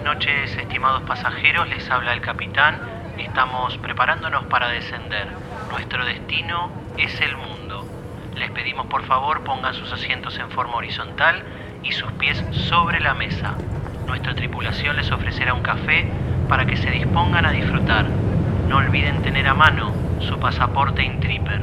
Buenas noches, estimados pasajeros, les habla el capitán. Estamos preparándonos para descender. Nuestro destino es el mundo. Les pedimos por favor pongan sus asientos en forma horizontal y sus pies sobre la mesa. Nuestra tripulación les ofrecerá un café para que se dispongan a disfrutar. No olviden tener a mano su pasaporte Intripper.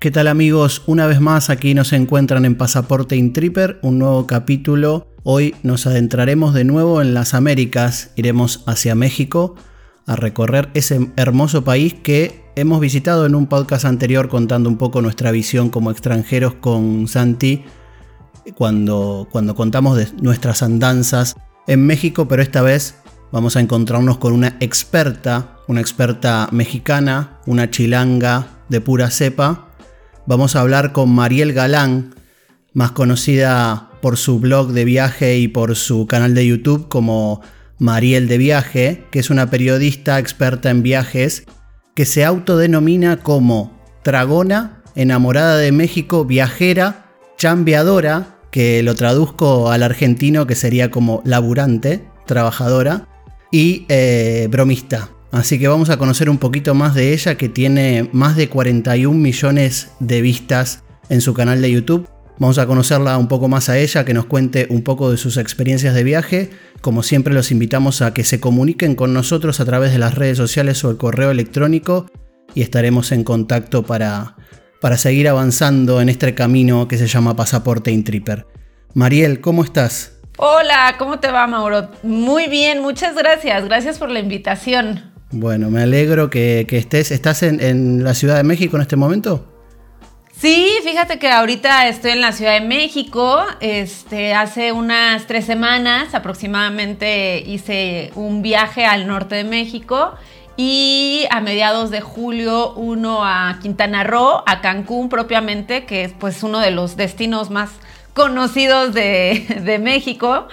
¿Qué tal amigos? Una vez más aquí nos encuentran en Pasaporte Intripper, un nuevo capítulo. Hoy nos adentraremos de nuevo en las Américas, iremos hacia México a recorrer ese hermoso país que hemos visitado en un podcast anterior contando un poco nuestra visión como extranjeros con Santi cuando, cuando contamos de nuestras andanzas en México, pero esta vez vamos a encontrarnos con una experta, una experta mexicana, una chilanga de pura cepa Vamos a hablar con Mariel Galán, más conocida por su blog de viaje y por su canal de YouTube como Mariel de Viaje, que es una periodista experta en viajes que se autodenomina como Tragona, enamorada de México, viajera, chambeadora, que lo traduzco al argentino que sería como laburante, trabajadora, y eh, bromista. Así que vamos a conocer un poquito más de ella que tiene más de 41 millones de vistas en su canal de YouTube. Vamos a conocerla un poco más a ella, que nos cuente un poco de sus experiencias de viaje. Como siempre los invitamos a que se comuniquen con nosotros a través de las redes sociales o el correo electrónico y estaremos en contacto para, para seguir avanzando en este camino que se llama Pasaporte Intripper. Mariel, ¿cómo estás? Hola, ¿cómo te va Mauro? Muy bien, muchas gracias. Gracias por la invitación. Bueno, me alegro que, estés. ¿Estás en, la Ciudad de México en este momento? Sí, fíjate que ahorita estoy en la Ciudad de México. Este, hace unas tres semanas aproximadamente hice un viaje al norte de México y a mediados de julio uno a Quintana Roo, a Cancún propiamente, que es pues uno de los destinos más conocidos de, de México.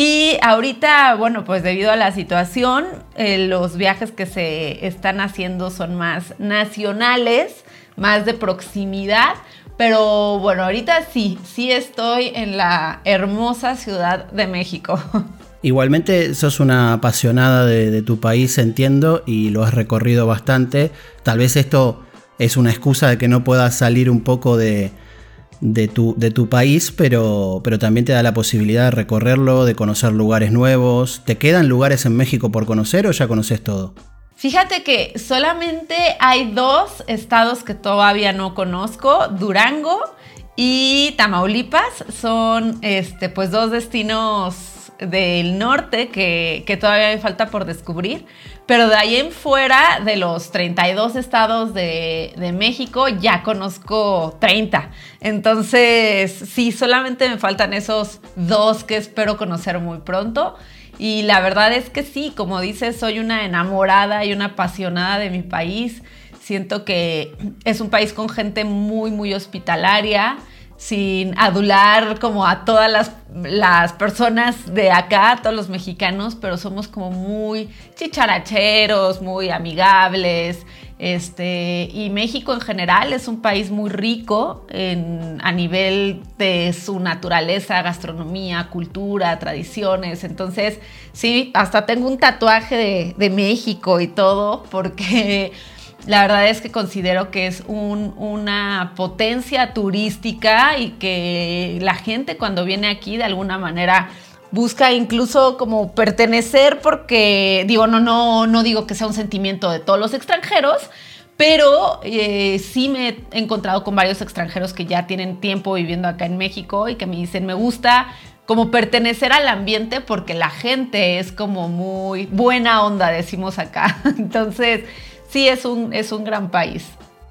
Y ahorita, bueno, pues debido a la situación, eh, los viajes que se están haciendo son más nacionales, más de proximidad. Pero bueno, ahorita sí, sí estoy en la hermosa Ciudad de México. Igualmente sos una apasionada de, tu país, entiendo, y lo has recorrido bastante. Tal vez esto es una excusa de que no puedas salir un poco de, de tu, de tu país, pero, pero también te da la posibilidad de recorrerlo, de conocer lugares nuevos. ¿Te quedan lugares en México por conocer o ya conoces todo? Fíjate que solamente hay dos estados que todavía no conozco, Durango y Tamaulipas. Son este, pues dos destinos del norte que, que todavía me falta por descubrir. Pero de ahí en fuera, de los 32 estados de, México, ya conozco 30. Entonces, sí, solamente me faltan esos dos que espero conocer muy pronto. Y la verdad es que sí, como dices, soy una enamorada y una apasionada de mi país. Siento que es un país con gente muy, muy hospitalaria sin adular como a todas las, personas de acá, todos los mexicanos, pero somos como muy chicharacheros, muy amigables. Este, y México en general es un país muy rico a nivel de su naturaleza, gastronomía, cultura, tradiciones. Entonces, sí, hasta tengo un tatuaje de, de México y todo, porque la verdad es que considero que es una potencia turística y que la gente cuando viene aquí de alguna manera busca incluso como pertenecer porque digo no no no digo que sea un sentimiento de todos los extranjeros pero eh, sí me he encontrado con varios extranjeros que ya tienen tiempo viviendo acá en México y que me dicen me gusta como pertenecer al ambiente porque la gente es como muy buena onda decimos acá. Entonces sí es un, es un gran país.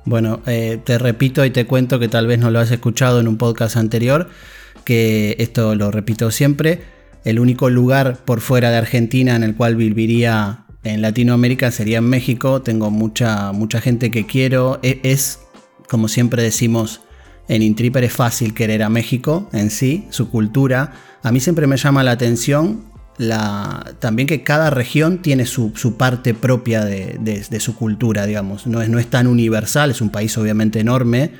Bueno, eh, te repito y te cuento que tal vez no lo has escuchado en un podcast anterior, que esto lo repito siempre, el único lugar por fuera de Argentina en el cual viviría en Latinoamérica sería en México, tengo mucha, mucha gente que quiero, e, es, como siempre decimos, en Intriper es fácil querer a México en sí, su cultura. A mí siempre me llama la atención la, también que cada región tiene su, parte propia de, su cultura, digamos. No es, no es tan universal, es un país obviamente enorme,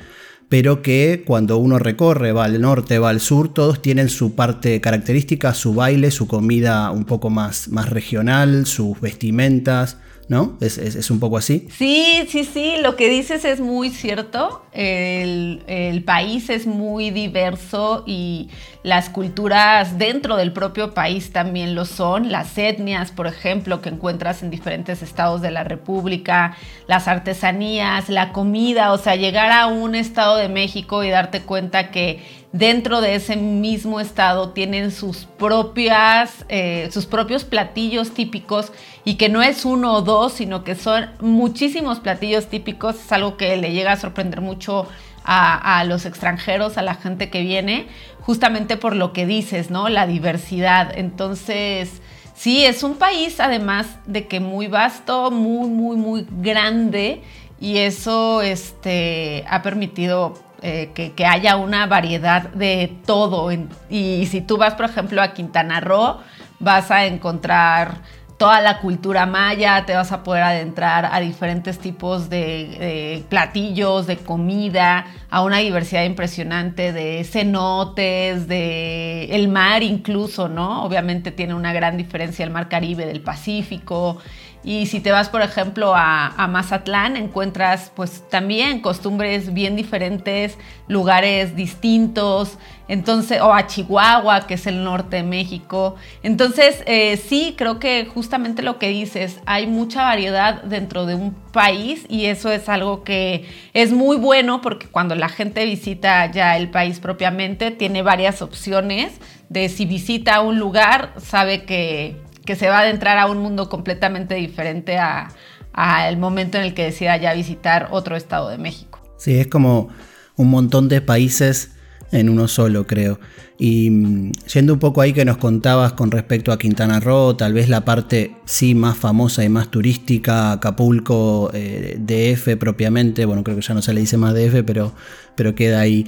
pero que cuando uno recorre, va al norte, va al sur, todos tienen su parte característica, su baile, su comida un poco más, más regional, sus vestimentas. ¿No? Es, un poco así. Sí, sí, sí, lo que dices es muy cierto. El, el, país es muy diverso y las culturas dentro del propio país también lo son. Las etnias, por ejemplo, que encuentras en diferentes estados de la República, las artesanías, la comida, o sea, llegar a un estado de México y darte cuenta que dentro de ese mismo estado tienen sus propias, eh, sus propios platillos típicos y que no es uno o dos, sino que son muchísimos platillos típicos. Es algo que le llega a sorprender mucho a, los extranjeros, a la gente que viene, justamente por lo que dices, ¿no? La diversidad. Entonces, sí, es un país además de que muy vasto, muy, muy, muy grande y eso este, ha permitido eh, que, haya una variedad de todo. y si tú vas, por ejemplo, a Quintana Roo, vas a encontrar toda la cultura maya, te vas a poder adentrar a diferentes tipos de, platillos, de comida, a una diversidad impresionante de cenotes, de el mar incluso, ¿no? Obviamente tiene una gran diferencia el mar Caribe del Pacífico. Y si te vas, por ejemplo, a, Mazatlán, encuentras pues también costumbres bien diferentes, lugares distintos, entonces, o a Chihuahua, que es el norte de México. Entonces, eh, sí, creo que justamente lo que dices, hay mucha variedad dentro de un país y eso es algo que es muy bueno porque cuando la gente visita ya el país propiamente, tiene varias opciones de si visita un lugar, sabe que que se va a adentrar a un mundo completamente diferente al momento en el que decida ya visitar otro estado de México. Sí, es como un montón de países en uno solo, creo. Y mm, yendo un poco ahí que nos contabas con respecto a Quintana Roo, tal vez la parte sí más famosa y más turística, Acapulco, eh, DF propiamente, bueno, creo que ya no se le dice más DF, pero, pero queda ahí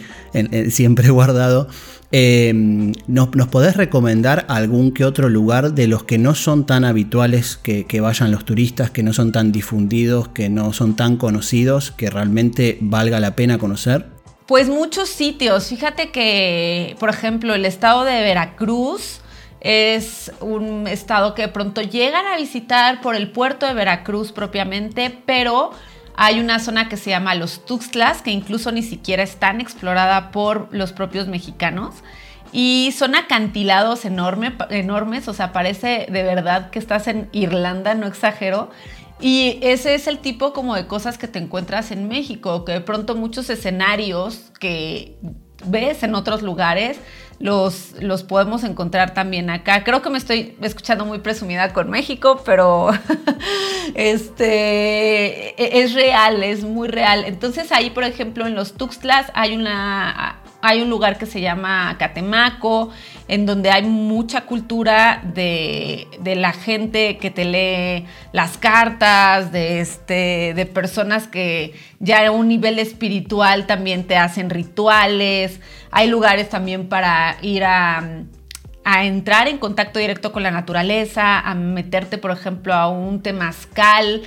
siempre guardado. Eh, ¿nos, podés recomendar algún que otro lugar de los que no son tan habituales que, vayan los turistas, que no son tan difundidos, que no son tan conocidos, que realmente valga la pena conocer? Pues muchos sitios. Fíjate que, por ejemplo, el estado de Veracruz es un estado que de pronto llegan a visitar por el puerto de Veracruz propiamente, pero hay una zona que se llama Los Tuxtlas, que incluso ni siquiera es tan explorada por los propios mexicanos. Y son acantilados enormes, o sea, parece de verdad que estás en Irlanda, no exagero. Y ese es el tipo como de cosas que te encuentras en México, que de pronto muchos escenarios que ves en otros lugares los, los podemos encontrar también acá. Creo que me estoy escuchando muy presumida con México, pero este e-, es real, es muy real. Entonces ahí, por ejemplo, en los Tuxtlas hay una hay un lugar que se llama Catemaco, en donde hay mucha cultura de, la gente que te lee las cartas, de, este, de personas que ya a un nivel espiritual también te hacen rituales. Hay lugares también para ir a, a entrar en contacto directo con la naturaleza, a meterte, por ejemplo, a un temazcal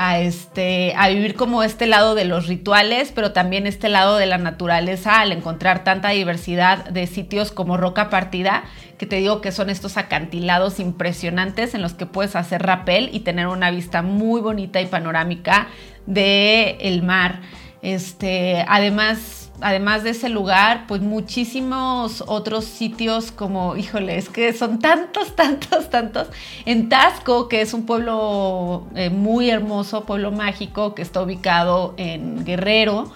a, este, a vivir como este lado de los rituales, pero también este lado de la naturaleza al encontrar tanta diversidad de sitios como Roca Partida, que te digo que son estos acantilados impresionantes en los que puedes hacer rapel y tener una vista muy bonita y panorámica del el mar. Este, además, además de ese lugar, pues muchísimos otros sitios como, híjole, es que son tantos, tantos, tantos. En Tasco, que es un pueblo eh, muy hermoso, pueblo mágico, que está ubicado en Guerrero.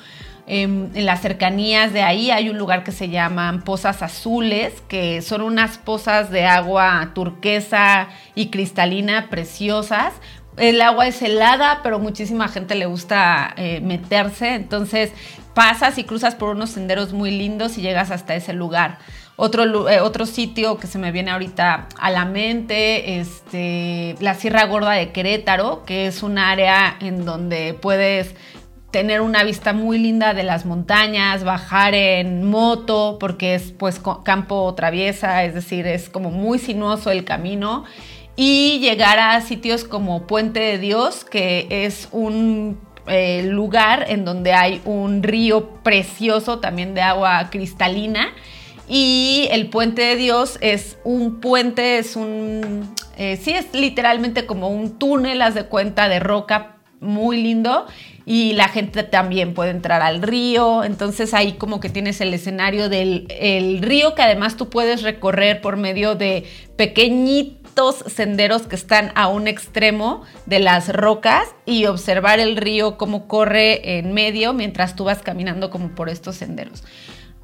En, en, las cercanías de ahí hay un lugar que se llaman Pozas Azules, que son unas pozas de agua turquesa y cristalina preciosas, el agua es helada, pero muchísima gente le gusta eh, meterse. Entonces pasas y cruzas por unos senderos muy lindos y llegas hasta ese lugar. Otro, eh, otro sitio que se me viene ahorita a la mente, este, la Sierra Gorda de Querétaro, que es un área en donde puedes tener una vista muy linda de las montañas, bajar en moto, porque es pues campo traviesa, es decir, es como muy sinuoso el camino, y llegar a sitios como Puente de Dios, que es un eh, lugar en donde hay un río precioso también de agua cristalina. Y el puente de Dios es un puente, es un, eh, sí es literalmente como un túnel, haz de cuenta, de roca muy lindo y la gente también puede entrar al río, entonces ahí como que tienes el escenario del el río que además tú puedes recorrer por medio de pequeñitos senderos que están a un extremo de las rocas y observar el río como corre en medio mientras tú vas caminando como por estos senderos.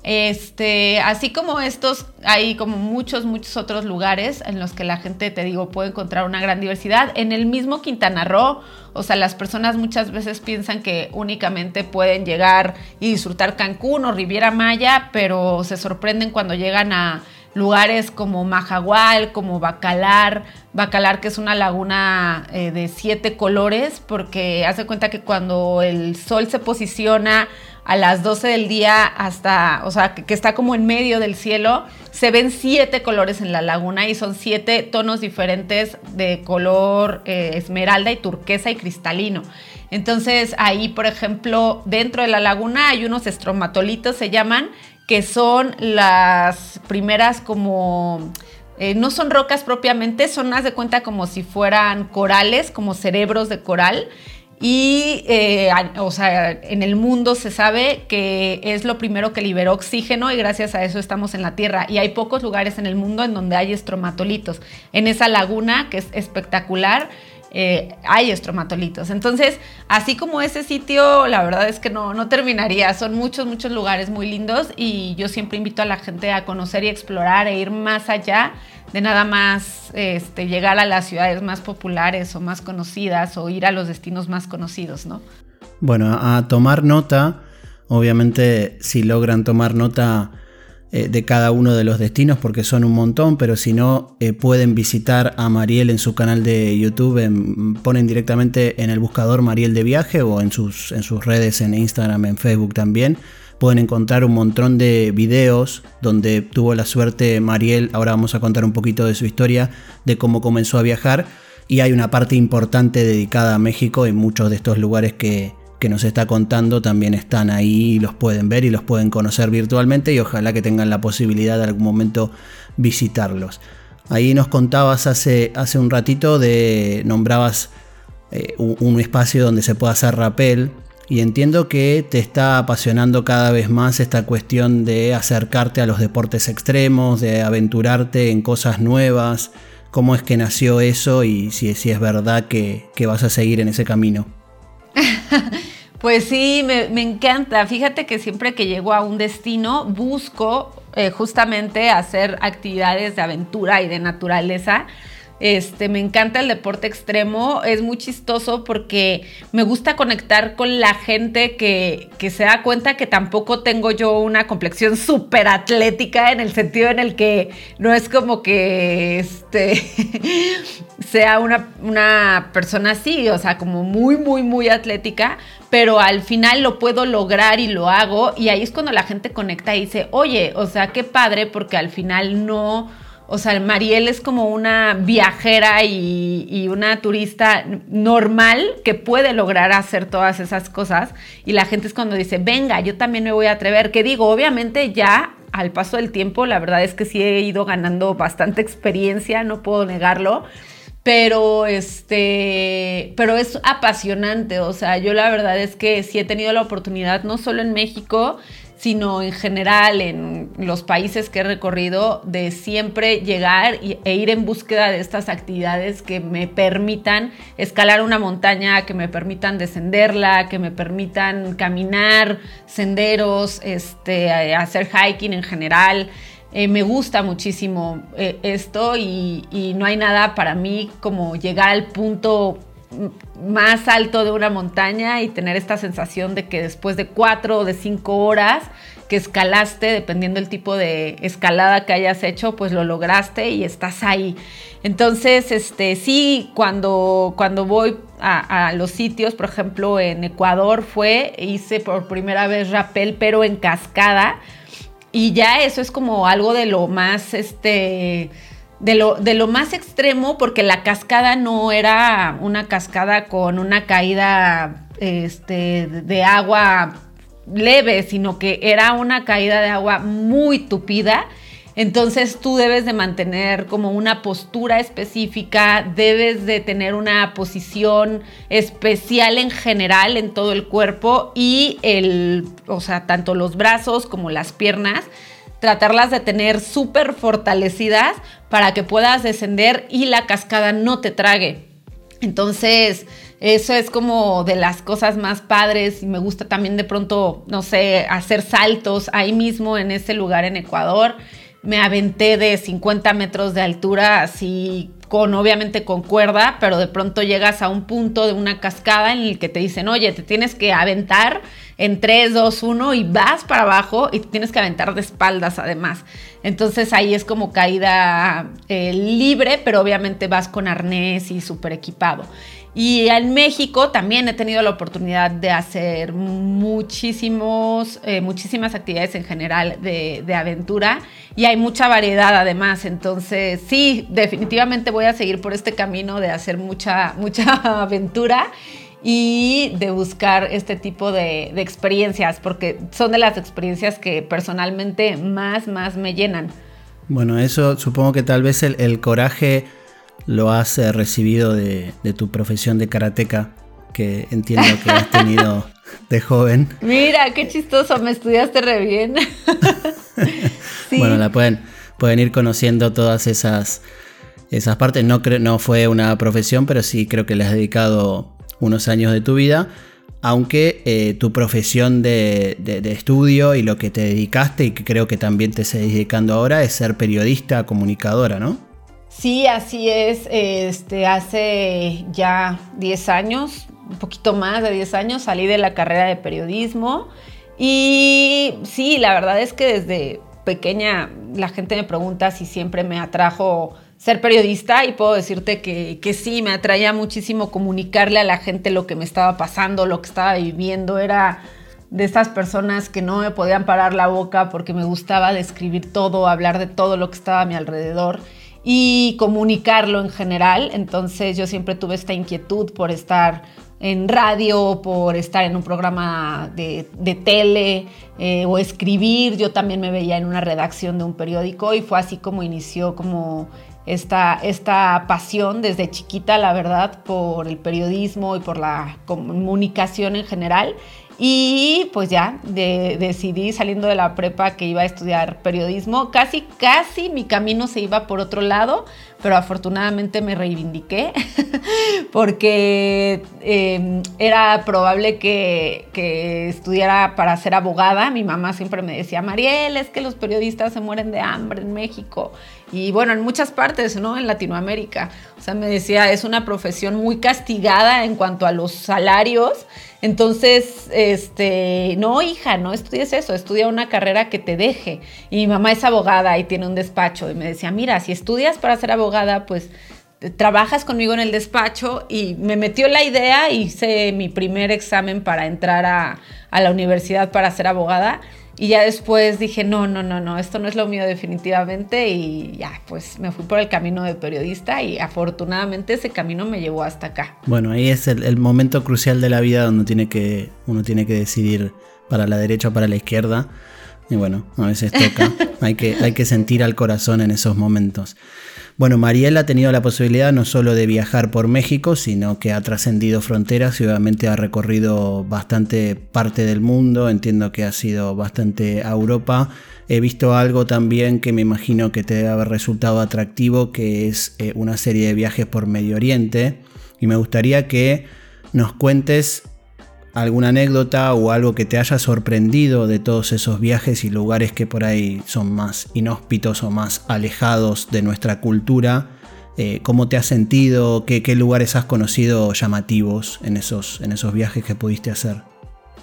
Este, así como estos, hay como muchos, muchos otros lugares en los que la gente, te digo, puede encontrar una gran diversidad. En el mismo Quintana Roo, o sea, las personas muchas veces piensan que únicamente pueden llegar y disfrutar Cancún o Riviera Maya, pero se sorprenden cuando llegan a lugares como Majagual, como Bacalar, Bacalar que es una laguna eh, de siete colores, porque hace cuenta que cuando el sol se posiciona a las 12 del día hasta, o sea, que, está como en medio del cielo, se ven siete colores en la laguna y son siete tonos diferentes de color eh, esmeralda y turquesa y cristalino. Entonces ahí, por ejemplo, dentro de la laguna hay unos estromatolitos, se llaman, que son las primeras como... Eh, no son rocas propiamente, son, haz de cuenta, como si fueran corales, como cerebros de coral. Y, eh, o sea, en el mundo se sabe que es lo primero que liberó oxígeno y gracias a eso estamos en la Tierra. Y hay pocos lugares en el mundo en donde hay estromatolitos. En esa laguna, que es espectacular, eh, hay estromatolitos. Entonces, así como ese sitio, la verdad es que no, no terminaría. Son muchos, muchos lugares muy lindos y yo siempre invito a la gente a conocer y explorar e ir más allá de nada más este, llegar a las ciudades más populares o más conocidas o ir a los destinos más conocidos, ¿no? Bueno, a tomar nota, obviamente si logran tomar nota eh, de cada uno de los destinos porque son un montón, pero si no eh, pueden visitar a Mariel en su canal de YouTube, ponen directamente en el buscador Mariel de viaje o en sus, en sus redes en Instagram, en Facebook también. Pueden encontrar un montón de videos donde tuvo la suerte Mariel, ahora vamos a contar un poquito de su historia, de cómo comenzó a viajar, y hay una parte importante dedicada a México y muchos de estos lugares que, nos está contando también están ahí, los pueden ver y los pueden conocer virtualmente y ojalá que tengan la posibilidad de algún momento visitarlos. Ahí nos contabas hace, hace un ratito de, nombrabas eh, un, espacio donde se puede hacer rappel, y entiendo que te está apasionando cada vez más esta cuestión de acercarte a los deportes extremos, de aventurarte en cosas nuevas. ¿Cómo es que nació eso y si, si es verdad que, vas a seguir en ese camino? Pues sí, me, encanta. Fíjate que siempre que llego a un destino busco eh, justamente hacer actividades de aventura y de naturaleza este, me encanta el deporte extremo, es muy chistoso porque me gusta conectar con la gente que, se da cuenta que tampoco tengo yo una complexión súper atlética en el sentido en el que no es como que este, sea una, una persona así, o sea, como muy, muy, muy atlética, pero al final lo puedo lograr y lo hago. Y ahí es cuando la gente conecta y dice, oye, o sea, qué padre porque al final no o sea, Mariel es como una viajera y, una turista normal que puede lograr hacer todas esas cosas. Y la gente es cuando dice, venga, yo también me voy a atrever. Que digo, obviamente ya al paso del tiempo, la verdad es que sí he ido ganando bastante experiencia, no puedo negarlo. Pero este, pero es apasionante. O sea, yo la verdad es que sí he tenido la oportunidad, no solo en México, sino en general en los países que he recorrido, de siempre llegar e ir en búsqueda de estas actividades que me permitan escalar una montaña, que me permitan descenderla, que me permitan caminar senderos, este, hacer hiking en general. Eh, me gusta muchísimo eh, esto y, y no hay nada para mí como llegar al punto más alto de una montaña y tener esta sensación de que después de cuatro o de cinco horas que escalaste, dependiendo del tipo de escalada que hayas hecho, pues lo lograste y estás ahí. Entonces, este, sí, cuando, cuando voy a, los sitios, por ejemplo, en Ecuador fue, hice por primera vez rappel, pero en cascada. Y ya eso es como algo de lo más, este, de lo, de lo más extremo, porque la cascada no era una cascada con una caída este, de agua leve, sino que era una caída de agua muy tupida. Entonces tú debes de mantener como una postura específica, debes de tener una posición especial en general en todo el cuerpo y el, o sea, tanto los brazos como las piernas, tratarlas de tener súper fortalecidas para que puedas descender y la cascada no te trague. Entonces, eso es como de las cosas más padres y me gusta también de pronto, no sé, hacer saltos ahí mismo en ese lugar en Ecuador. Me aventé de 50 metros de altura, así con obviamente con cuerda, pero de pronto llegas a un punto de una cascada en el que te dicen, oye, te tienes que aventar en 3, 2, 1 y vas para abajo y te tienes que aventar de espaldas además. Entonces ahí es como caída eh, libre, pero obviamente vas con arnés y súper equipado. Y en México también he tenido la oportunidad de hacer muchísimos, eh, muchísimas actividades en general de, de, aventura y hay mucha variedad además. Entonces, sí, definitivamente voy a seguir por este camino de hacer mucha, mucha aventura y de buscar este tipo de, de experiencias, porque son de las experiencias que personalmente más, más me llenan. Bueno, eso supongo que tal vez el, el coraje lo has eh, recibido de, tu profesión de karateca, que entiendo que has tenido de joven. Mira, qué chistoso, me estudiaste re bien. Bueno, la pueden, pueden ir conociendo todas esas, esas partes. No, no fue una profesión, pero sí creo que le has dedicado unos años de tu vida. Aunque eh, tu profesión de, de, estudio y lo que te dedicaste y que creo que también te estás dedicando ahora es ser periodista, comunicadora, ¿no? Sí, así es. Este, hace ya 10 años, un poquito más de 10 años, salí de la carrera de periodismo. Y sí, la verdad es que desde pequeña la gente me pregunta si siempre me atrajo ser periodista y puedo decirte que, que, sí, me atraía muchísimo comunicarle a la gente lo que me estaba pasando, lo que estaba viviendo. Era de esas personas que no me podían parar la boca porque me gustaba describir todo, hablar de todo lo que estaba a mi alrededor y comunicarlo en general. Entonces yo siempre tuve esta inquietud por estar en radio, por estar en un programa de, tele eh, o escribir. Yo también me veía en una redacción de un periódico y fue así como inició como esta, esta pasión desde chiquita, la verdad, por el periodismo y por la comunicación en general. Y pues ya decidí saliendo de la prepa que iba a estudiar periodismo. Casi, casi mi camino se iba por otro lado, pero afortunadamente me reivindiqué porque em, era probable que, que, estudiara para ser abogada. Mi mamá siempre me decía, Mariel, es que los periodistas se mueren de hambre en México. Y bueno, en muchas partes, ¿no? En Latinoamérica. O sea, me decía, es una profesión muy castigada en cuanto a los salarios entonces, este, no, hija, no estudies eso, estudia una carrera que te deje. Y mi mamá es abogada y tiene un despacho. Y me decía, mira, si estudias para ser abogada, pues trabajas conmigo en el despacho. Y me metió la idea, hice mi primer examen para entrar a, a la universidad para ser abogada. Y ya después dije, no, no, no, no, esto no es lo mío definitivamente y ya, pues me fui por el camino de periodista y afortunadamente ese camino me llevó hasta acá. Bueno, ahí es el, momento crucial de la vida donde tiene que, uno tiene que decidir para la derecha o para la izquierda. Y bueno, a veces toca, hay que, hay que sentir al corazón en esos momentos. Bueno, Mariel ha tenido la posibilidad no solo de viajar por México, sino que ha trascendido fronteras y obviamente ha recorrido bastante parte del mundo. Entiendo que ha sido bastante a Europa. He visto algo también que me imagino que te debe haber resultado atractivo, que es eh, una serie de viajes por Medio Oriente. Y me gustaría que nos cuentes alguna anécdota o algo que te haya sorprendido de todos esos viajes y lugares que por ahí son más inhóspitos o más alejados de nuestra cultura. Eh, ¿Cómo te has sentido? ¿Qué, lugares has conocido llamativos en esos, en esos viajes que pudiste hacer?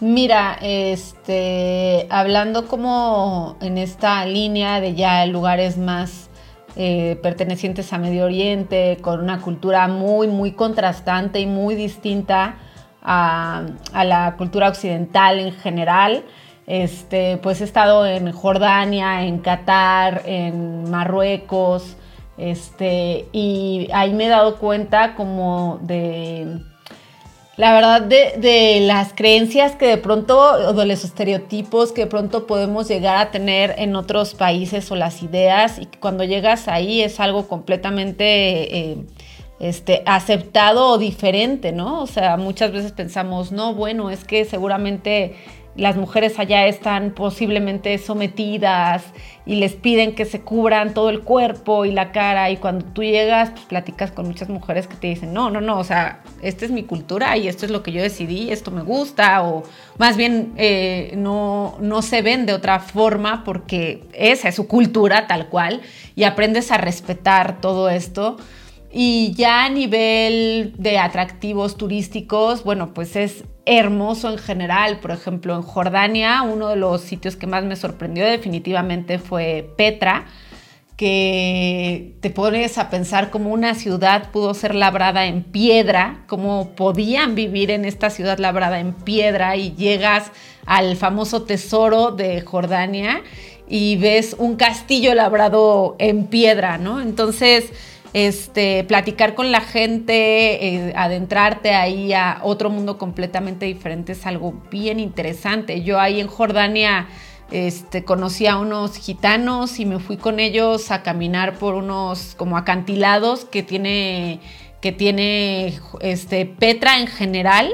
Mira, este, hablando como en esta línea de ya lugares más eh, pertenecientes a Medio Oriente, con una cultura muy, muy contrastante y muy distinta a, la cultura occidental en general. Este, pues he estado en Jordania, en Qatar, en Marruecos, este, y ahí me he dado cuenta como de la verdad de, las creencias que de pronto, o de los estereotipos que de pronto podemos llegar a tener en otros países o las ideas, y cuando llegas ahí es algo completamente eh, este, aceptado o diferente, ¿no? O sea, muchas veces pensamos, no, bueno, es que seguramente las mujeres allá están posiblemente sometidas y les piden que se cubran todo el cuerpo y la cara y cuando tú llegas pues platicas con muchas mujeres que te dicen no, no, no, o sea, esta es mi cultura y esto es lo que yo decidí, esto me gusta o más bien eh, no, no se ven de otra forma porque esa es su cultura tal cual y aprendes a respetar todo esto. Y ya a nivel de atractivos turísticos, bueno, pues es hermoso en general. Por ejemplo, en Jordania, uno de los sitios que más me sorprendió definitivamente fue Petra, que te pones a pensar cómo una ciudad pudo ser labrada en piedra, cómo podían vivir en esta ciudad labrada en piedra y llegas al famoso tesoro de Jordania y ves un castillo labrado en piedra, ¿no? Entonces, este, platicar con la gente, eh, adentrarte ahí a otro mundo completamente diferente es algo bien interesante. Yo ahí en Jordania este, conocí a unos gitanos y me fui con ellos a caminar por unos como acantilados que tiene, que tiene este, Petra en general.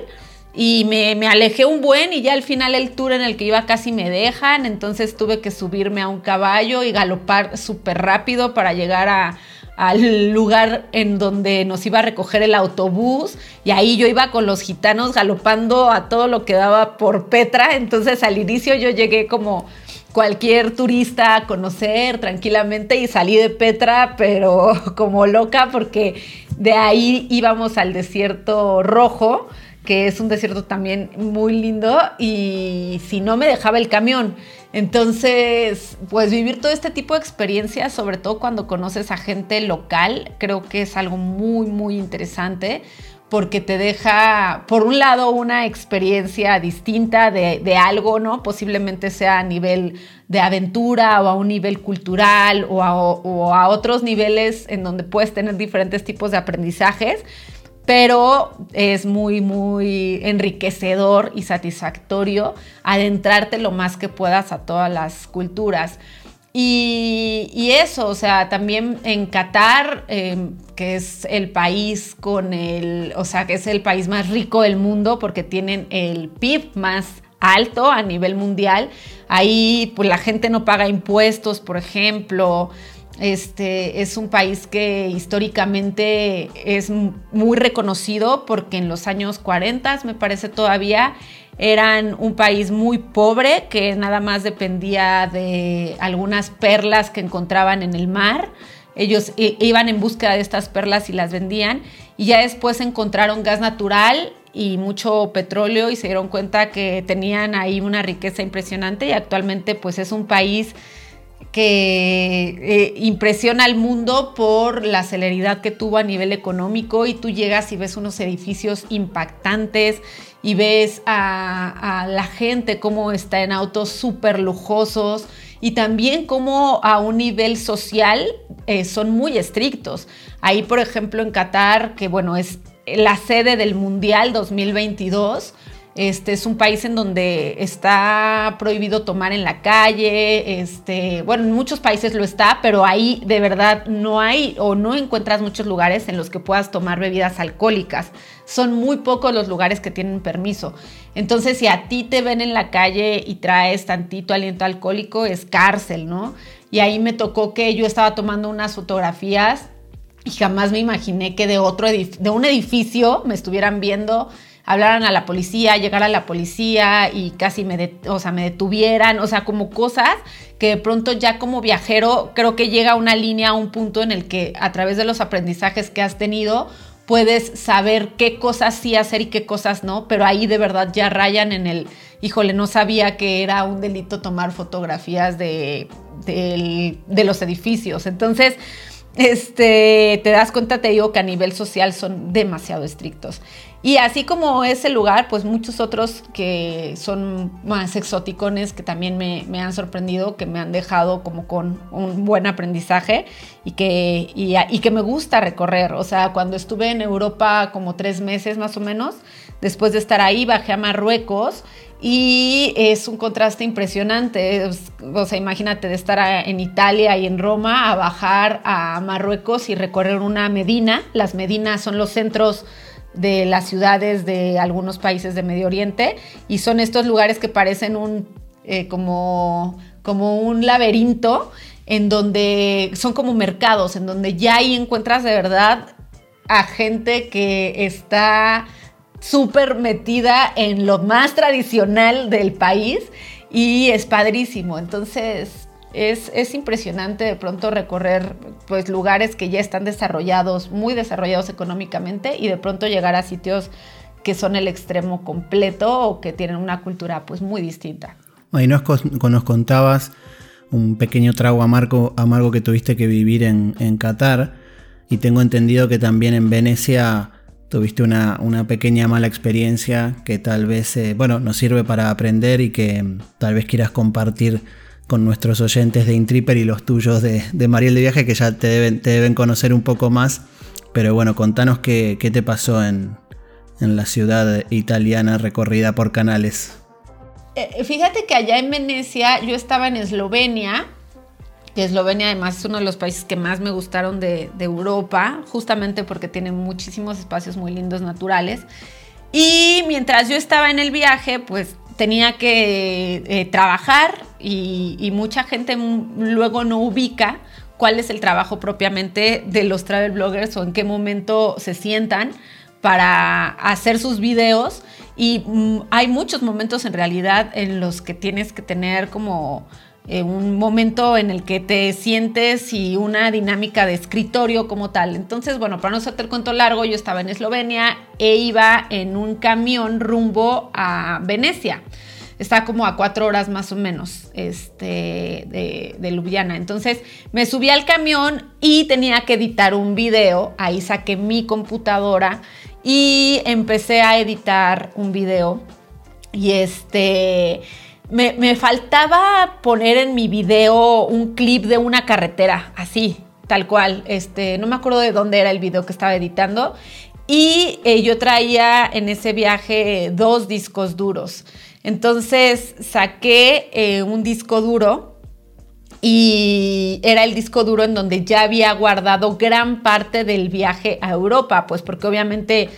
Y me, me, alejé un buen y ya al final el tour en el que iba casi me dejan, entonces tuve que subirme a un caballo y galopar súper rápido para llegar a, al lugar en donde nos iba a recoger el autobús y ahí yo iba con los gitanos galopando a todo lo que daba por Petra, entonces al inicio yo llegué como cualquier turista a conocer tranquilamente y salí de Petra, pero como loca porque de ahí íbamos al desierto rojo, que es un desierto también muy lindo y si no me dejaba el camión. Entonces, pues vivir todo este tipo de experiencias, sobre todo cuando conoces a gente local, creo que es algo muy, muy interesante porque te deja, por un lado, una experiencia distinta de, algo, ¿no? Posiblemente sea a nivel de aventura o a un nivel cultural o a otros niveles en donde puedes tener diferentes tipos de aprendizajes pero es muy, muy enriquecedor y satisfactorio adentrarte lo más que puedas a todas las culturas. Y, eso, o sea, también en Qatar, em, que es el país con el, o sea, que es el país más rico del mundo porque tienen el PIB más alto a nivel mundial. Ahí, pues la gente no paga impuestos, por ejemplo. Este es un país que históricamente es muy reconocido porque en los años 40, me parece todavía, eran un país muy pobre que nada más dependía de algunas perlas que encontraban en el mar. Ellos iban en búsqueda de estas perlas y las vendían y ya después encontraron gas natural y mucho petróleo y se dieron cuenta que tenían ahí una riqueza impresionante y actualmente pues es un país que eh, impresiona al mundo por la celeridad que tuvo a nivel económico y tú llegas y ves unos edificios impactantes y ves a, la gente cómo está en autos súper lujosos y también cómo a un nivel social eh, son muy estrictos. Ahí, por ejemplo, en Qatar, que bueno, es la sede del Mundial 2022, este es un país en donde está prohibido tomar en la calle. Este, bueno, en muchos países lo está, pero ahí de verdad no hay o no encuentras muchos lugares en los que puedas tomar bebidas alcohólicas. Son muy pocos los lugares que tienen permiso. Entonces, si a ti te ven en la calle y traes tantito aliento alcohólico, es cárcel, ¿no? Y ahí me tocó que yo estaba tomando unas fotografías y jamás me imaginé que de otro de un edificio me estuvieran viendo hablaran a la policía, llegar a la policía y casi me, o sea, me detuvieran, o sea, como cosas que de pronto ya como viajero creo que llega a una línea, a un punto en el que a través de los aprendizajes que has tenido, puedes saber qué cosas sí hacer y qué cosas no, pero ahí de verdad ya rayan en el, híjole, no sabía que era un delito tomar fotografías de, de los edificios. Entonces, este, te das cuenta, te digo que a nivel social son demasiado estrictos. Y así como ese lugar, pues muchos otros que son más exoticones que también me, han sorprendido, que me han dejado como con un buen aprendizaje y que, y, que me gusta recorrer. O sea, cuando estuve en Europa como tres meses más o menos, después de estar ahí bajé a Marruecos y es un contraste impresionante. O sea, imagínate de estar en Italia y en Roma a bajar a Marruecos y recorrer una Medina. Las Medinas son los centros de las ciudades de algunos países de Medio Oriente y son estos lugares que parecen un eh, como, como un laberinto en donde son como mercados, en donde ya ahí encuentras de verdad a gente que está súper metida en lo más tradicional del país y es padrísimo. Entonces, es, impresionante de pronto recorrer pues, lugares que ya están desarrollados, muy desarrollados económicamente, y de pronto llegar a sitios que son el extremo completo o que tienen una cultura pues, muy distinta. Y nos, nos contabas un pequeño trago amargo, amargo que tuviste que vivir en, Qatar, y tengo entendido que también en Venecia tuviste una, pequeña mala experiencia que tal vez, eh, bueno, nos sirve para aprender y que tal vez quieras compartir con nuestros oyentes de Intripper y los tuyos de, Mariel de Viaje, que ya te deben, te deben conocer un poco más. Pero bueno, contanos qué, te pasó en, la ciudad italiana recorrida por canales. Eh, fíjate que allá en Venecia yo estaba en Eslovenia, que Eslovenia además es uno de los países que más me gustaron de, Europa, justamente porque tiene muchísimos espacios muy lindos naturales. Y mientras yo estaba en el viaje, pues tenía que eh, trabajar y, mucha gente luego no ubica cuál es el trabajo propiamente de los travel bloggers o en qué momento se sientan para hacer sus videos y mm, hay muchos momentos en realidad en los que tienes que tener como eh, un momento en el que te sientes y una dinámica de escritorio como tal. Entonces, bueno, para no hacerte el cuento largo, yo estaba en Eslovenia e iba en un camión rumbo a Venecia. Está como a cuatro horas más o menos este, de, de Ljubljana. Entonces me subí al camión y tenía que editar un video. Ahí saqué mi computadora y empecé a editar un video. Y este me, faltaba poner en mi video un clip de una carretera, así, tal cual. Este, no me acuerdo de dónde era el video que estaba editando. Y eh, yo traía en ese viaje dos discos duros. Entonces saqué eh, un disco duro y era el disco duro en donde ya había guardado gran parte del viaje a Europa, pues porque obviamente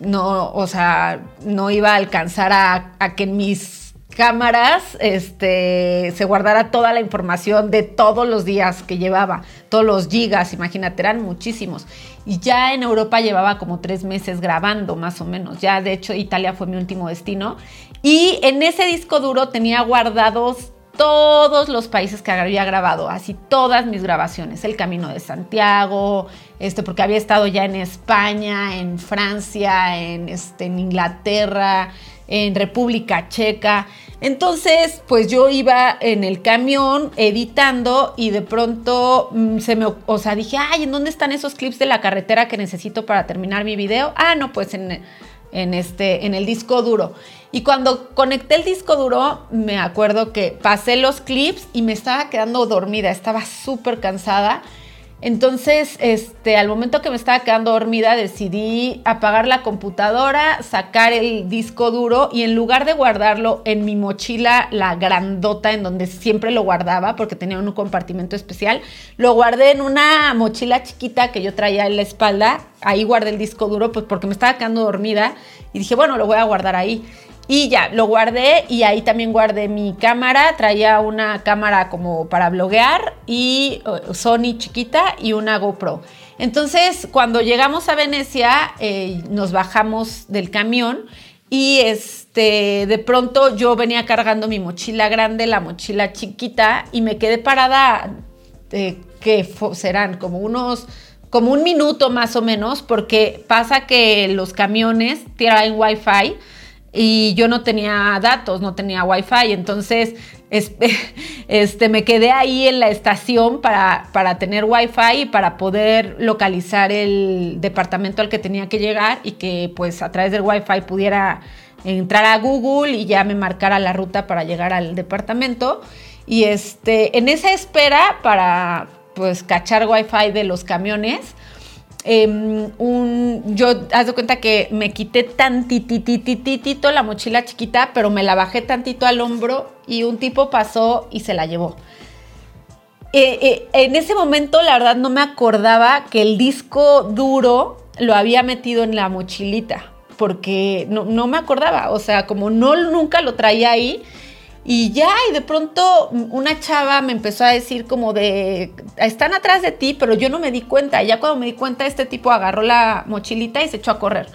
no, o sea, no iba a alcanzar a, a que mis cámaras este, se guardara toda la información de todos los días que llevaba, todos los gigas, imagínate, eran muchísimos. Y ya en Europa llevaba como tres meses grabando, más o menos. Ya, de hecho, Italia fue mi último destino. Y en ese disco duro tenía guardados todos los países que había grabado, así todas mis grabaciones, el Camino de Santiago, este, porque había estado ya en España, en Francia, en, este, en Inglaterra, en República Checa. Entonces, pues yo iba en el camión editando y de pronto mm, se me, o sea, dije, ay, ¿en dónde están esos clips de la carretera que necesito para terminar mi video? Ah, no, pues en, en este, en el disco duro. Y cuando conecté el disco duro, me acuerdo que pasé los clips y me estaba quedando dormida, estaba súper cansada entonces, este, al momento que me estaba quedando dormida, decidí apagar la computadora, sacar el disco duro y en lugar de guardarlo en mi mochila, la grandota en donde siempre lo guardaba, porque tenía un compartimento especial, lo guardé en una mochila chiquita que yo traía en la espalda. Ahí guardé el disco duro, pues porque me estaba quedando dormida y dije, bueno, lo voy a guardar ahí. Y ya, lo guardé y ahí también guardé mi cámara. Traía una cámara como para bloguear y uh, Sony chiquita y una GoPro. Entonces, cuando llegamos a Venecia, eh, nos bajamos del camión y este, de pronto yo venía cargando mi mochila grande, la mochila chiquita y me quedé parada, eh, que serán como unos como un minuto más o menos, porque pasa que los camiones tienen Wi-Fi y yo no tenía datos, no tenía Wi-Fi, entonces este, me quedé ahí en la estación para, para tener Wi-Fi y para poder localizar el departamento al que tenía que llegar y que pues a través del Wi-Fi pudiera entrar a Google y ya me marcara la ruta para llegar al departamento. Y este, en esa espera para pues cachar Wi-Fi de los camiones, Em, un, yo, haz de cuenta que me quité tantititititito la mochila chiquita, pero me la bajé tantito al hombro y un tipo pasó y se la llevó. Eh, eh, en ese momento, la verdad, no me acordaba que el disco duro lo había metido en la mochilita, porque no, no me acordaba, o sea, como no nunca lo traía ahí, y ya, y de pronto una chava me empezó a decir como de, están atrás de ti, pero yo no me di cuenta. Y ya cuando me di cuenta, este tipo agarró la mochilita y se echó a correr.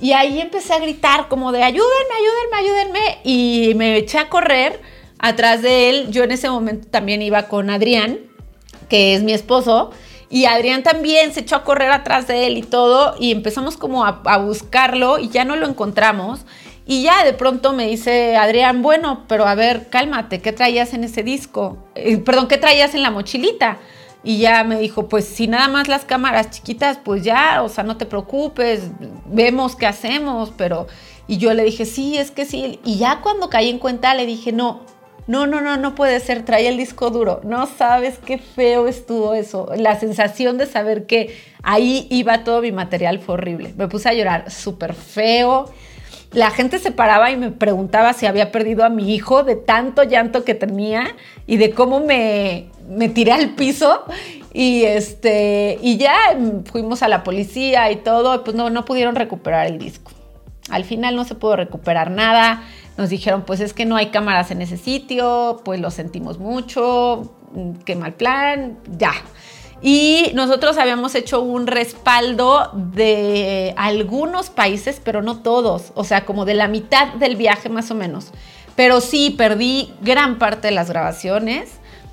Y ahí empecé a gritar como de, ayúdenme, ayúdenme, ayúdenme. Y me eché a correr atrás de él. Yo en ese momento también iba con Adrián, que es mi esposo. Y Adrián también se echó a correr atrás de él y todo. Y empezamos como a, a buscarlo y ya no lo encontramos. Y ya de pronto me dice Adrián, bueno, pero a ver, cálmate, ¿qué traías en ese disco? Eh, perdón, ¿qué traías en la mochilita? Y ya me dijo, pues si nada más las cámaras chiquitas, pues ya, o sea, no te preocupes, vemos qué hacemos, pero... Y yo le dije, sí, es que sí. Y ya cuando caí en cuenta le dije, no, no, no, no, no puede ser, traía el disco duro. No sabes qué feo estuvo eso. La sensación de saber que ahí iba todo mi material fue horrible. Me puse a llorar súper feo la gente se paraba y me preguntaba si había perdido a mi hijo de tanto llanto que tenía y de cómo me, me tiré al piso. Y, este, y ya fuimos a la policía y todo, pues no, no pudieron recuperar el disco. Al final no se pudo recuperar nada. Nos dijeron, pues es que no hay cámaras en ese sitio, pues lo sentimos mucho, qué mal plan, ya. Y nosotros habíamos hecho un respaldo de algunos países, pero no todos, o sea, como de la mitad del viaje más o menos. Pero sí, perdí gran parte de las grabaciones,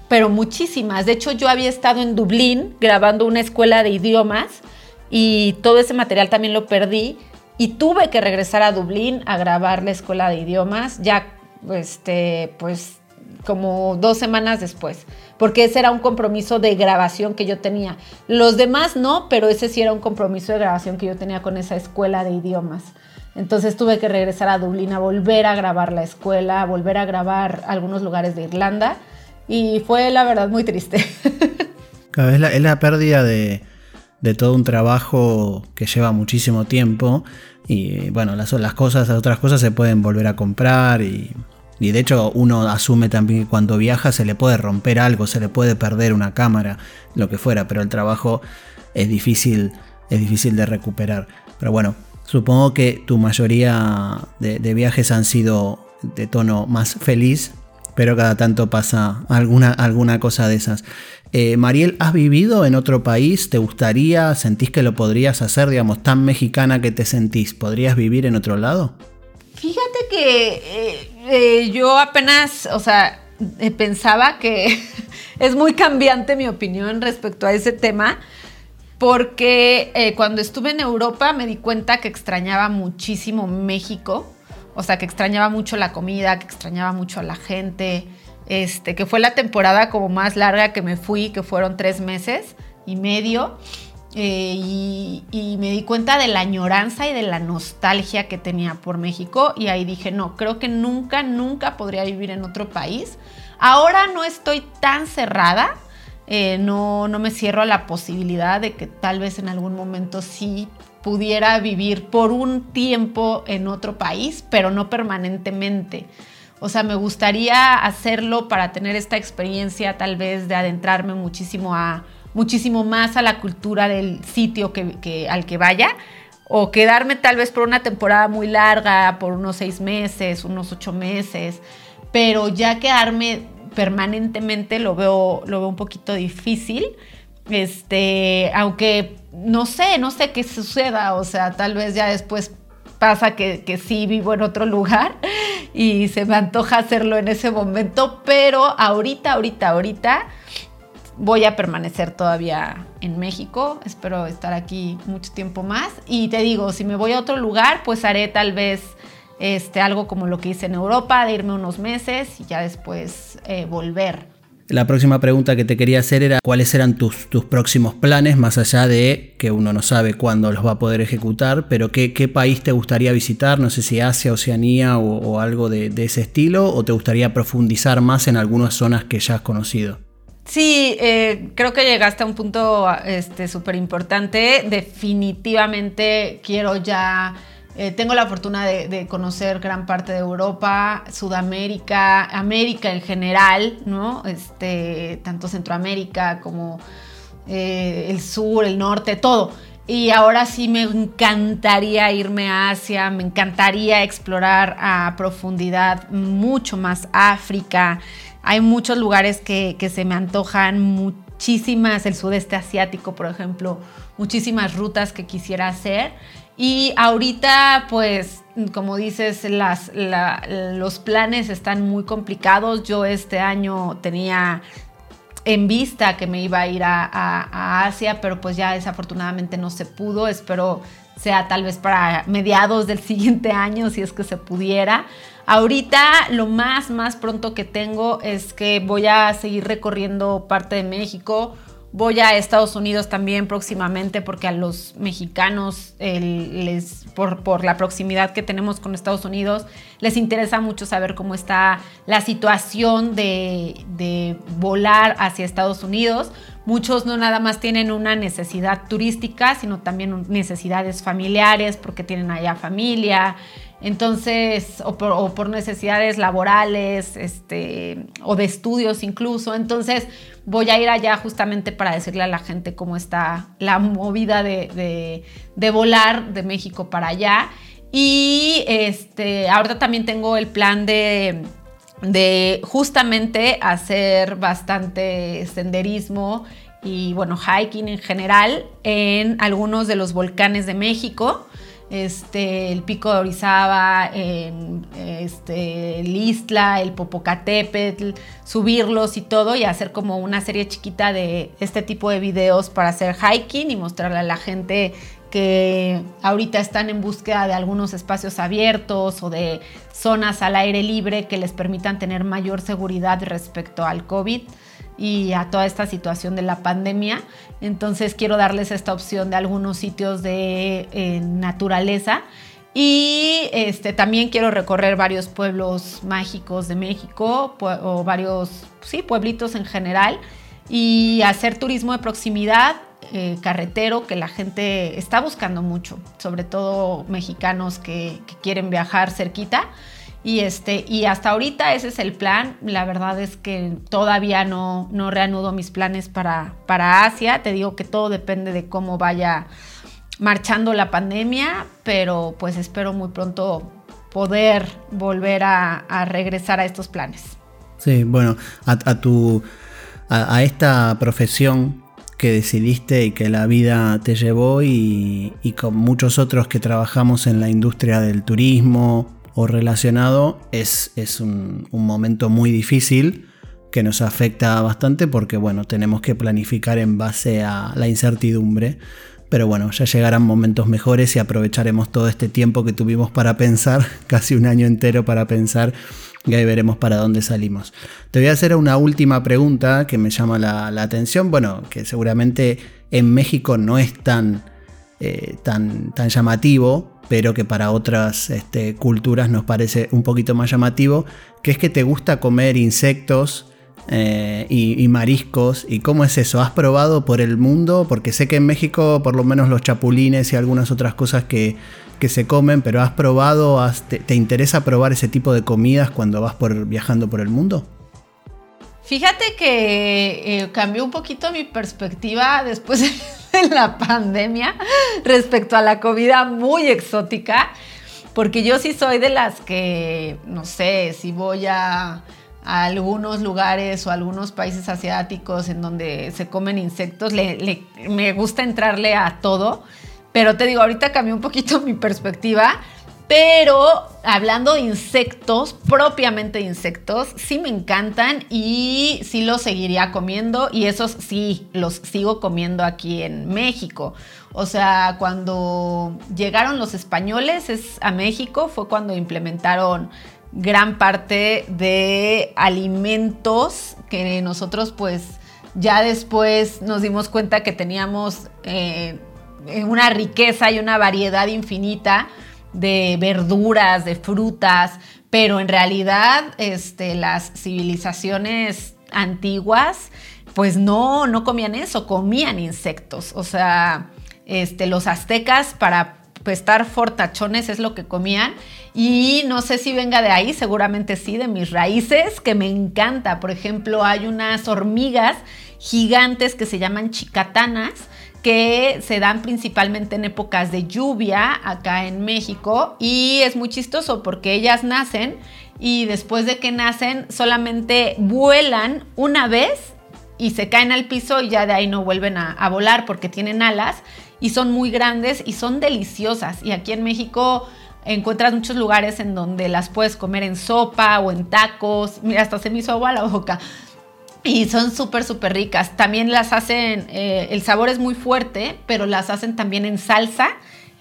pero muchísimas. De hecho, yo había estado en Dublín grabando una escuela de idiomas y todo ese material también lo perdí y tuve que regresar a Dublín a grabar la escuela de idiomas, ya este, pues como dos semanas después porque ese era un compromiso de grabación que yo tenía. Los demás no, pero ese sí era un compromiso de grabación que yo tenía con esa escuela de idiomas. Entonces tuve que regresar a Dublín a volver a grabar la escuela, volver a grabar algunos lugares de Irlanda y fue la verdad muy triste. es, la, es la pérdida de, de todo un trabajo que lleva muchísimo tiempo y bueno, las, las cosas, las otras cosas se pueden volver a comprar y y de hecho uno asume también que cuando viaja se le puede romper algo, se le puede perder una cámara, lo que fuera, pero el trabajo es difícil, es difícil de recuperar. Pero bueno, supongo que tu mayoría de, viajes han sido de tono más feliz, pero cada tanto pasa alguna, alguna cosa de esas. Eh, Mariel, ¿has vivido en otro país? ¿Te gustaría? ¿Sentís que lo podrías hacer, digamos, tan mexicana que te sentís? ¿Podrías vivir en otro lado? Fíjate que eh, eh, yo apenas, o sea, eh, pensaba que es muy cambiante mi opinión respecto a ese tema, porque cuando estuve en Europa me di cuenta que extrañaba muchísimo México, o sea, que extrañaba mucho la comida, que extrañaba mucho a la gente, este, que fue la temporada como más larga que me fui, que fueron tres meses y medio. Eh, y, me di cuenta de la añoranza y de la nostalgia que tenía por México y ahí dije, no, creo que nunca, nunca podría vivir en otro país. Ahora no estoy tan cerrada, eh, no, no me cierro a la posibilidad de que tal vez en algún momento sí pudiera vivir por un tiempo en otro país, pero no permanentemente. O sea, me gustaría hacerlo para tener esta experiencia tal vez de adentrarme muchísimo a muchísimo más a la cultura del sitio que, al que vaya o quedarme tal vez por una temporada muy larga, por unos seis meses, unos ocho meses, pero ya quedarme permanentemente lo veo, lo veo un poquito difícil. Este, aunque no sé, no sé qué suceda, o sea, tal vez ya después pasa que, que sí vivo en otro lugar y se me antoja hacerlo en ese momento, pero ahorita, ahorita, ahorita voy a permanecer todavía en México, espero estar aquí mucho tiempo más y te digo, si me voy a otro lugar, pues haré tal vez este, algo como lo que hice en Europa, de irme unos meses y ya después eh, volver. La próxima pregunta que te quería hacer era cuáles eran tus, próximos planes, más allá de que uno no sabe cuándo los va a poder ejecutar, pero qué, país te gustaría visitar, no sé si Asia, Oceanía o, algo de, ese estilo, o te gustaría profundizar más en algunas zonas que ya has conocido. Sí, eh, creo que llegaste a un punto súper este, importante. Definitivamente quiero ya eh, tengo la fortuna de, conocer gran parte de Europa, Sudamérica, América en general, ¿no? Este, tanto Centroamérica como eh, el sur, el norte, todo. Y ahora sí me encantaría irme a Asia, me encantaría explorar a profundidad mucho más África. Hay muchos lugares que, que se me antojan muchísimas, el sudeste asiático, por ejemplo, muchísimas rutas que quisiera hacer. Y ahorita, pues, como dices, las, los planes están muy complicados. Yo este año tenía en vista que me iba a ir a, Asia, pero pues ya desafortunadamente no se pudo. Espero sea tal vez para mediados del siguiente año, si es que se pudiera. Ahorita lo más, más pronto que tengo es que voy a seguir recorriendo parte de México Voy a Estados Unidos también próximamente porque a los mexicanos, les, por, la proximidad que tenemos con Estados Unidos, les interesa mucho saber cómo está la situación de, de volar hacia Estados Unidos. Muchos no nada más tienen una necesidad turística, sino también necesidades familiares porque tienen allá familia. Entonces, o por, necesidades laborales, este, o de estudios incluso. Entonces, voy a ir allá justamente para decirle a la gente cómo está la movida de, volar de México para allá. Y este, ahorita también tengo el plan de, de justamente hacer bastante senderismo y bueno, hiking en general en algunos de los volcanes de México este, el Pico de Orizaba, en, este, el Istla, el Popocatépetl, subirlos y todo y hacer como una serie chiquita de este tipo de videos para hacer hiking y mostrarle a la gente que ahorita están en búsqueda de algunos espacios abiertos o de zonas al aire libre que les permitan tener mayor seguridad respecto al COVID y a toda esta situación de la pandemia. Entonces quiero darles esta opción de algunos sitios de eh, naturaleza. Y este, también quiero recorrer varios pueblos mágicos de México o varios sí, pueblitos en general y hacer turismo de proximidad, eh, carretero, que la gente está buscando mucho, sobre todo mexicanos que, que quieren viajar cerquita. Y, este, y hasta ahorita ese es el plan. La verdad es que todavía no, no reanudo mis planes para, para Asia. Te digo que todo depende de cómo vaya marchando la pandemia, pero pues espero muy pronto poder volver a, regresar a estos planes. Sí, bueno, a, tu, a, esta profesión que decidiste y que la vida te llevó y, y con muchos otros que trabajamos en la industria del turismo o relacionado es, es un, momento muy difícil que nos afecta bastante porque bueno, tenemos que planificar en base a la incertidumbre. Pero bueno, ya llegarán momentos mejores y aprovecharemos todo este tiempo que tuvimos para pensar, casi un año entero para pensar, y ahí veremos para dónde salimos. Te voy a hacer una última pregunta que me llama la, atención. Bueno, que seguramente en México no es tan, eh, tan, tan llamativo, pero que para otras este, culturas nos parece un poquito más llamativo, que es que te gusta comer insectos eh, y, mariscos. ¿Y cómo es eso? ¿Has probado por el mundo? Porque sé que en México por lo menos los chapulines y algunas otras cosas que, se comen, pero ¿has probado? te, interesa probar ese tipo de comidas cuando vas por, viajando por el mundo? Fíjate que eh, cambió un poquito mi perspectiva después de la pandemia respecto a la comida muy exótica, porque yo sí soy de las que, no sé, si voy a, algunos lugares o algunos países asiáticos en donde se comen insectos, me gusta entrarle a todo, pero te digo, ahorita cambió un poquito mi perspectiva Pero hablando de insectos, propiamente de insectos, sí me encantan y sí los seguiría comiendo y esos sí los sigo comiendo aquí en México. O sea, cuando llegaron los españoles a México fue cuando implementaron gran parte de alimentos que nosotros pues ya después nos dimos cuenta que teníamos eh, una riqueza y una variedad infinita de verduras, de frutas, pero en realidad este, las civilizaciones antiguas pues no, no comían eso, comían insectos. O sea, este, los aztecas para pues, estar fortachones es lo que comían. Y no sé si venga de ahí, seguramente sí, de mis raíces, que me encanta. Por ejemplo, hay unas hormigas gigantes que se llaman chicatanas que se dan principalmente en épocas de lluvia acá en México y es muy chistoso porque ellas nacen y después de que nacen solamente vuelan una vez y se caen al piso y ya de ahí no vuelven a, volar porque tienen alas y son muy grandes y son deliciosas y aquí en México encuentras muchos lugares en donde las puedes comer en sopa o en tacos. Mira, hasta se me hizo agua la boca. Y son súper, súper ricas. También las hacen, eh, el sabor es muy fuerte, pero las hacen también en salsa,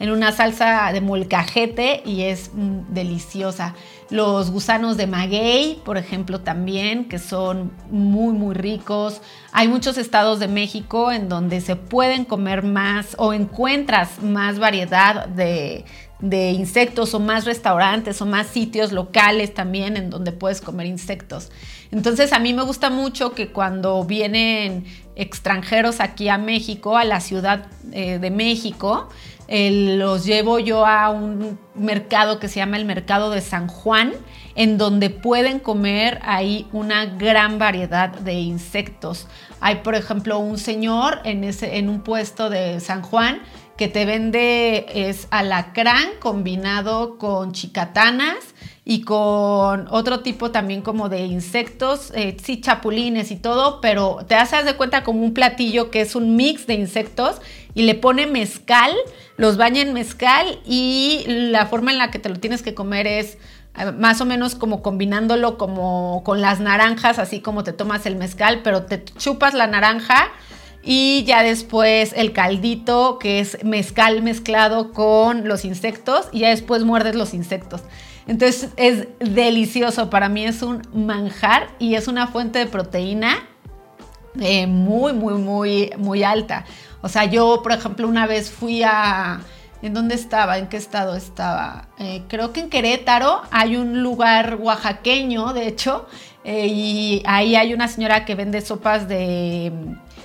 en una salsa de molcajete y es mm, deliciosa. Los gusanos de maguey, por ejemplo, también, que son muy, muy ricos. Hay muchos estados de México en donde se pueden comer más o encuentras más variedad de, de insectos o más restaurantes o más sitios locales también en donde puedes comer insectos. Entonces a mí me gusta mucho que cuando vienen extranjeros aquí a México, a la Ciudad eh, de México, los llevo yo a un mercado que se llama el Mercado de San Juan, en donde pueden comer ahí una gran variedad de insectos. Hay, por ejemplo, un señor en, ese, en un puesto de San Juan que te vende es alacrán combinado con chicatanas y con otro tipo también como de insectos, eh, sí, chapulines y todo, pero te haces de cuenta como un platillo que es un mix de insectos y le pone mezcal, los baña en mezcal y la forma en la que te lo tienes que comer es eh, más o menos como combinándolo como con las naranjas, así como te tomas el mezcal, pero te chupas la naranja y ya después el caldito, que es mezcal mezclado con los insectos, y ya después muerdes los insectos. Entonces es delicioso, para mí es un manjar y es una fuente de proteína eh, muy, muy, muy, muy alta. O sea, yo, por ejemplo, una vez fui a... ¿En dónde estaba? ¿En qué estado estaba? Eh, creo que en Querétaro hay un lugar oaxaqueño, de hecho, eh, y ahí hay una señora que vende sopas de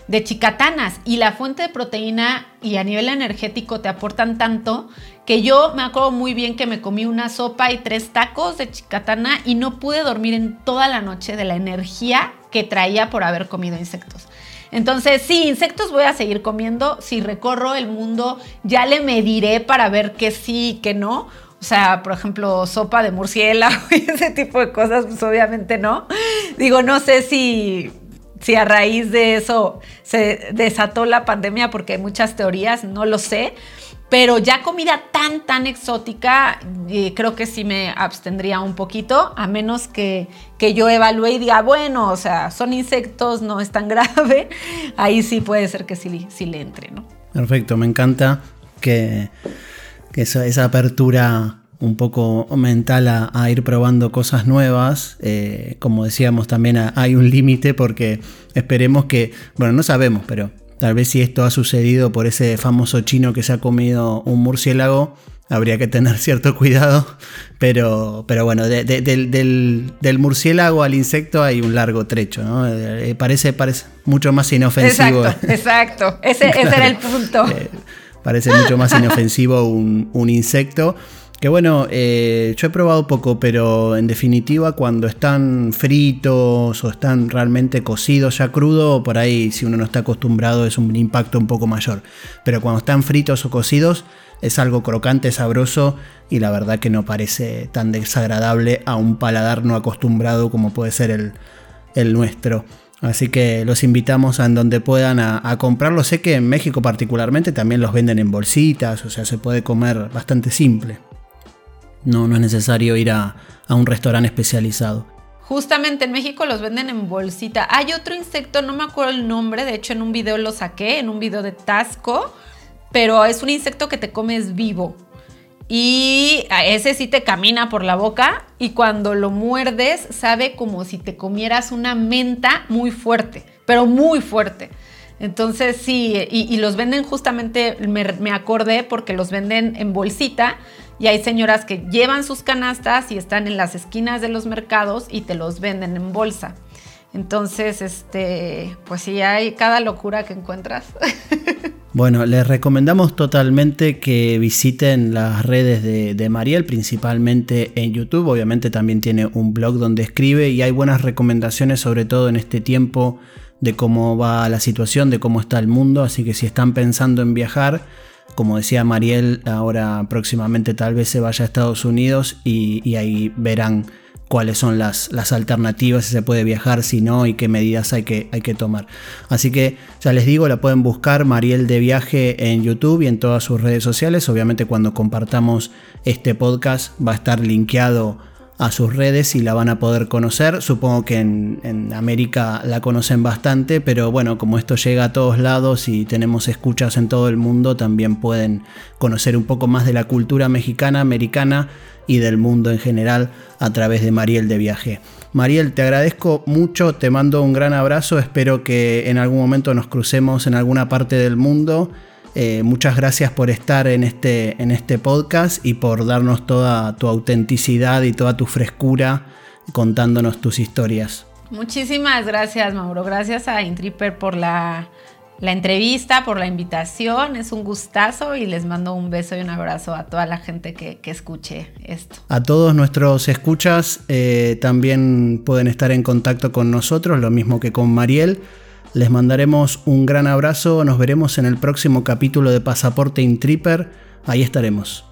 de chicatanas y la fuente de proteína y a nivel energético te aportan tanto que yo me acuerdo muy bien que me comí una sopa y tres tacos de chicatana y no pude dormir en toda la noche de la energía que traía por haber comido insectos. Entonces, sí, insectos voy a seguir comiendo. Si recorro el mundo, ya le mediré para ver qué sí y qué no. O sea, por ejemplo, sopa de murciélago y ese tipo de cosas, pues obviamente no. Digo, no sé si si a raíz de eso se desató la pandemia, porque hay muchas teorías, no lo sé. Pero ya comida tan, tan exótica, eh, creo que sí me abstendría un poquito, a menos que, que yo evalúe y diga, bueno, o sea, son insectos, no es tan grave. Ahí sí puede ser que sí, sí le entre, ¿no? Perfecto, me encanta que, que esa apertura un poco mental a, ir probando cosas nuevas. Eh, como decíamos, también hay un límite porque esperemos que, bueno, no sabemos, pero tal vez si esto ha sucedido por ese famoso chino que se ha comido un murciélago, habría que tener cierto cuidado. Pero, pero bueno, del, murciélago al insecto hay un largo trecho, ¿no? Eh, parece, parece mucho más inofensivo. Exacto, exacto. Ese, era el punto. Eh, parece mucho más inofensivo un, un insecto. Que bueno, eh, yo he probado poco, pero en definitiva cuando están fritos o están realmente cocidos ya crudo, por ahí si uno no está acostumbrado es un impacto un poco mayor. Pero cuando están fritos o cocidos es algo crocante, sabroso y la verdad que no parece tan desagradable a un paladar no acostumbrado como puede ser el, nuestro. Así que los invitamos a donde puedan a, a comprarlo. Sé que en México particularmente también los venden en bolsitas, o sea, se puede comer bastante simple. No, no es necesario ir a, a un restaurante especializado. Justamente en México los venden en bolsita. Hay otro insecto, no me acuerdo el nombre, de hecho en un video lo saqué, en un video de Tasco, pero es un insecto que te comes vivo. Y ese sí te camina por la boca y cuando lo muerdes sabe como si te comieras una menta muy fuerte, pero muy fuerte. Entonces sí, y, los venden justamente, me, me, acordé porque los venden en bolsita y hay señoras que llevan sus canastas y están en las esquinas de los mercados y te los venden en bolsa. Entonces, este, pues sí, hay cada locura que encuentras. Bueno, les recomendamos totalmente que visiten las redes de, de, Mariel, principalmente en YouTube. Obviamente también tiene un blog donde escribe y hay buenas recomendaciones, sobre todo en este tiempo, de cómo va la situación, de cómo está el mundo. Así que si están pensando en viajar, como decía Mariel, ahora próximamente tal vez se vaya a Estados Unidos y, ahí verán cuáles son las, las, alternativas, si se puede viajar, si no, y qué medidas hay que, hay que tomar. Así que ya les digo, la pueden buscar Mariel de Viaje en YouTube y en todas sus redes sociales. Obviamente cuando compartamos este podcast va a estar linkeado a sus redes y la van a poder conocer. Supongo que en, en, América la conocen bastante, pero bueno, como esto llega a todos lados y tenemos escuchas en todo el mundo, también pueden conocer un poco más de la cultura mexicana, americana y del mundo en general a través de Mariel de Viaje. Mariel, te agradezco mucho, te mando un gran abrazo, espero que en algún momento nos crucemos en alguna parte del mundo. Eh, muchas gracias por estar en este, en este podcast y por darnos toda tu autenticidad y toda tu frescura contándonos tus historias. Muchísimas gracias, Mauro. Gracias a Intripper por la la entrevista, por la invitación. Es un gustazo y les mando un beso y un abrazo a toda la gente que, escuche esto. A todos nuestros escuchas eh, también pueden estar en contacto con nosotros, lo mismo que con Mariel. Les mandaremos un gran abrazo, nos veremos en el próximo capítulo de Pasaporte Intripper, ahí estaremos.